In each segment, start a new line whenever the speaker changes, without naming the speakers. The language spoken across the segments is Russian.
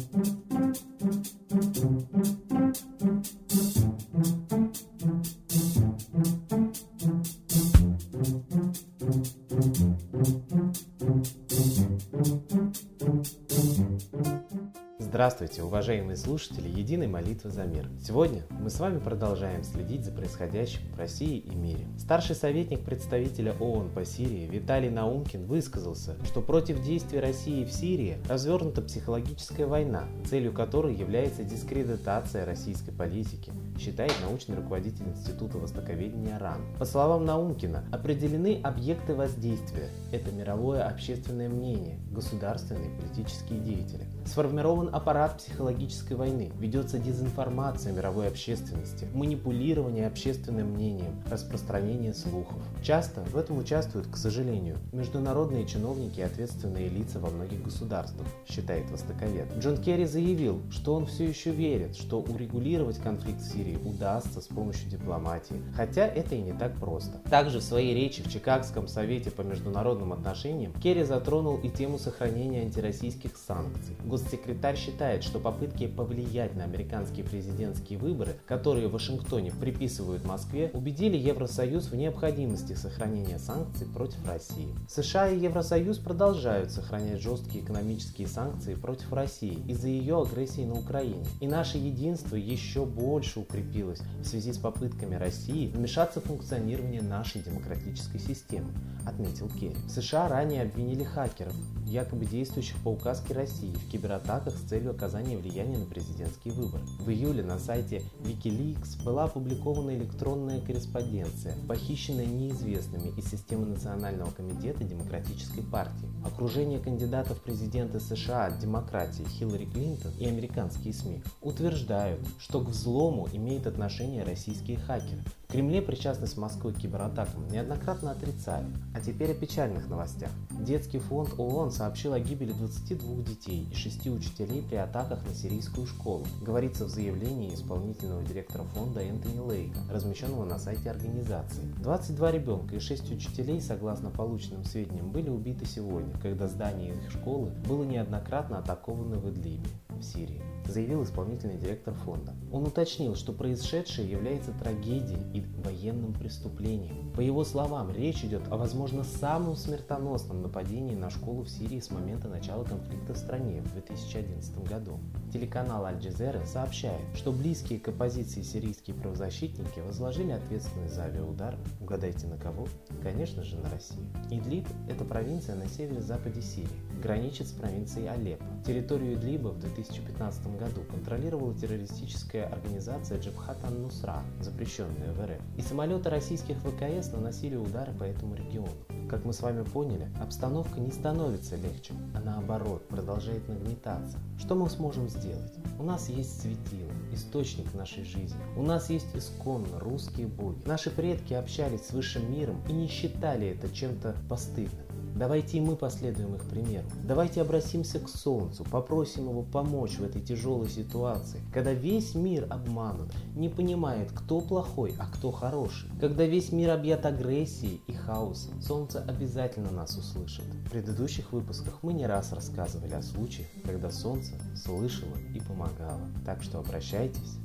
thank you Здравствуйте, уважаемые слушатели Единой молитвы за мир. Сегодня мы с вами продолжаем следить за происходящим в России и мире. Старший советник представителя ООН по Сирии Виталий Наумкин высказался, что против действий России в Сирии развернута психологическая война, целью которой является дискредитация российской политики, считает научный руководитель Института востоковедения РАН. По словам Наумкина, определены объекты воздействия. Это мировое общественное мнение, государственные политические деятели. Сформирован аппарат аппарат психологической войны, ведется дезинформация мировой общественности, манипулирование общественным мнением, распространение слухов. Часто в этом участвуют, к сожалению, международные чиновники и ответственные лица во многих государствах, считает востоковед. Джон Керри заявил, что он все еще верит, что урегулировать конфликт в Сирии удастся с помощью дипломатии, хотя это и не так просто. Также в своей речи в Чикагском совете по международным отношениям Керри затронул и тему сохранения антироссийских санкций. Госсекретарь считает, что попытки повлиять на американские президентские выборы, которые в Вашингтоне приписывают Москве, убедили Евросоюз в необходимости сохранения санкций против России. США и Евросоюз продолжают сохранять жесткие экономические санкции против России из-за ее агрессии на Украине. И наше единство еще больше укрепилось в связи с попытками России вмешаться в функционирование нашей демократической системы, отметил Керри. США ранее обвинили хакеров, якобы действующих по указке России в кибератаках с целью оказания влияния на президентские выборы. В июле на сайте Wikileaks была опубликована электронная корреспонденция, похищенная неизвестными из системы Национального комитета Демократической партии. Окружение кандидатов в президенты США от демократии Хиллари Клинтон и американские СМИ утверждают, что к взлому имеет отношение российские хакеры, Кремле причастность Москвы к кибератакам неоднократно отрицали. А теперь о печальных новостях. Детский фонд ООН сообщил о гибели 22 детей и 6 учителей при атаках на сирийскую школу. Говорится в заявлении исполнительного директора фонда Энтони Лейка, размещенного на сайте организации. 22 ребенка и 6 учителей, согласно полученным сведениям, были убиты сегодня, когда здание их школы было неоднократно атаковано в Идлибе, в Сирии заявил исполнительный директор фонда. Он уточнил, что происшедшее является трагедией и военным преступлением. По его словам, речь идет о, возможно, самом смертоносном нападении на школу в Сирии с момента начала конфликта в стране в 2011 году. Телеканал Аль-Джазера сообщает, что близкие к оппозиции сирийские правозащитники возложили ответственность за авиаудар, угадайте на кого? Конечно же на Россию. Идлиб – это провинция на северо-западе Сирии, граничит с провинцией Алеппо. Территорию Идлиба в 2015 году контролировала террористическая организация Джабхат ан-Нусра, запрещенная в РФ. И самолеты российских ВКС наносили удары по этому региону. Как мы с вами поняли, обстановка не становится легче, а наоборот продолжает нагнетаться. Что мы сможем сделать? У нас есть светило, источник нашей жизни. У нас есть исконно русские боги. Наши предки общались с высшим миром и не считали это чем-то постыдным. Давайте и мы последуем их примеру. Давайте обратимся к Солнцу, попросим его помочь в этой тяжелой ситуации, когда весь мир обманут, не понимает, кто плохой, а кто хороший. Когда весь мир объят агрессией и хаосом, Солнце обязательно нас услышит. В предыдущих выпусках мы не раз рассказывали о случаях, когда Солнце слышало и помогало. Так что обращайтесь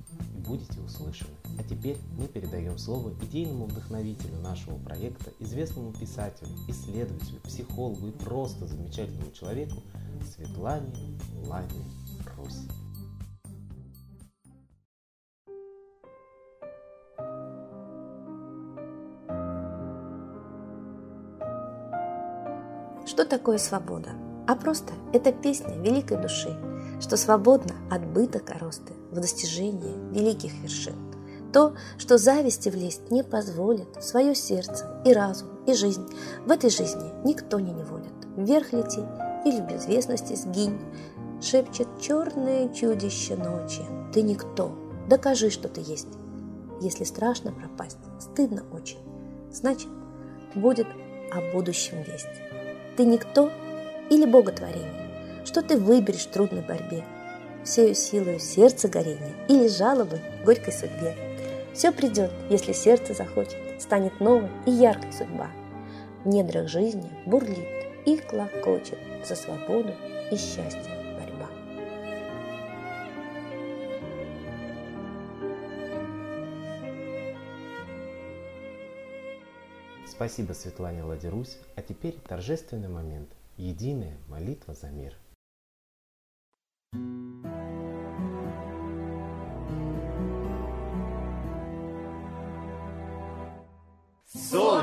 будете услышаны. А теперь мы передаем слово идейному вдохновителю нашего проекта, известному писателю, исследователю, психологу и просто замечательному человеку Светлане Ладне Русь.
Что такое свобода? А просто это песня великой души, что свободна от быта коросты в достижении великих вершин. То, что зависти влезть не позволит свое сердце и разум, и жизнь. В этой жизни никто не неволит. Вверх лети или в безвестности сгинь, Шепчет черное чудище ночи. Ты никто, докажи, что ты есть. Если страшно пропасть, стыдно очень, значит, будет о будущем весть. Ты никто или боготворение, что ты выберешь в трудной борьбе, всею силою сердце горения или жалобы горькой судьбе. Все придет, если сердце захочет, станет новой и яркой судьба. В недрах жизни бурлит и клокочет за свободу и счастье борьба.
Спасибо, Светлане Ладерусь. А теперь торжественный момент. Единая молитва за мир.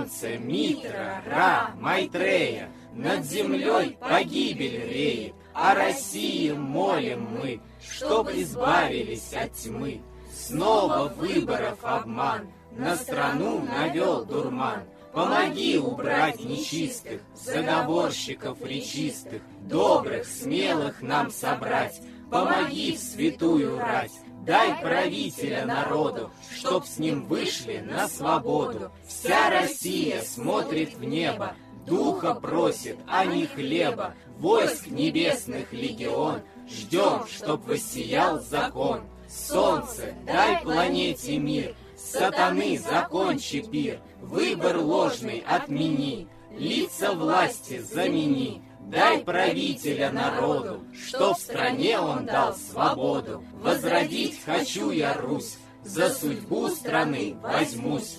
Солнце, Митра, Ра, Майтрея, Над землей погибель реет, О России молим мы, Чтоб избавились от тьмы. Снова выборов обман, На страну навел дурман. Помоги убрать нечистых, заговорщиков речистых, добрых, смелых нам собрать. Помоги в святую рать, дай правителя народу, чтоб с ним вышли на свободу. Вся Россия смотрит в небо, духа просит, а не хлеба. Войск небесных легион, ждем, чтоб воссиял закон. Солнце, дай планете мир, сатаны закончи пир, выбор ложный отмени, лица власти замени. Дай правителя народу, что в стране он дал свободу. Возродить хочу я Русь, за судьбу страны возьмусь.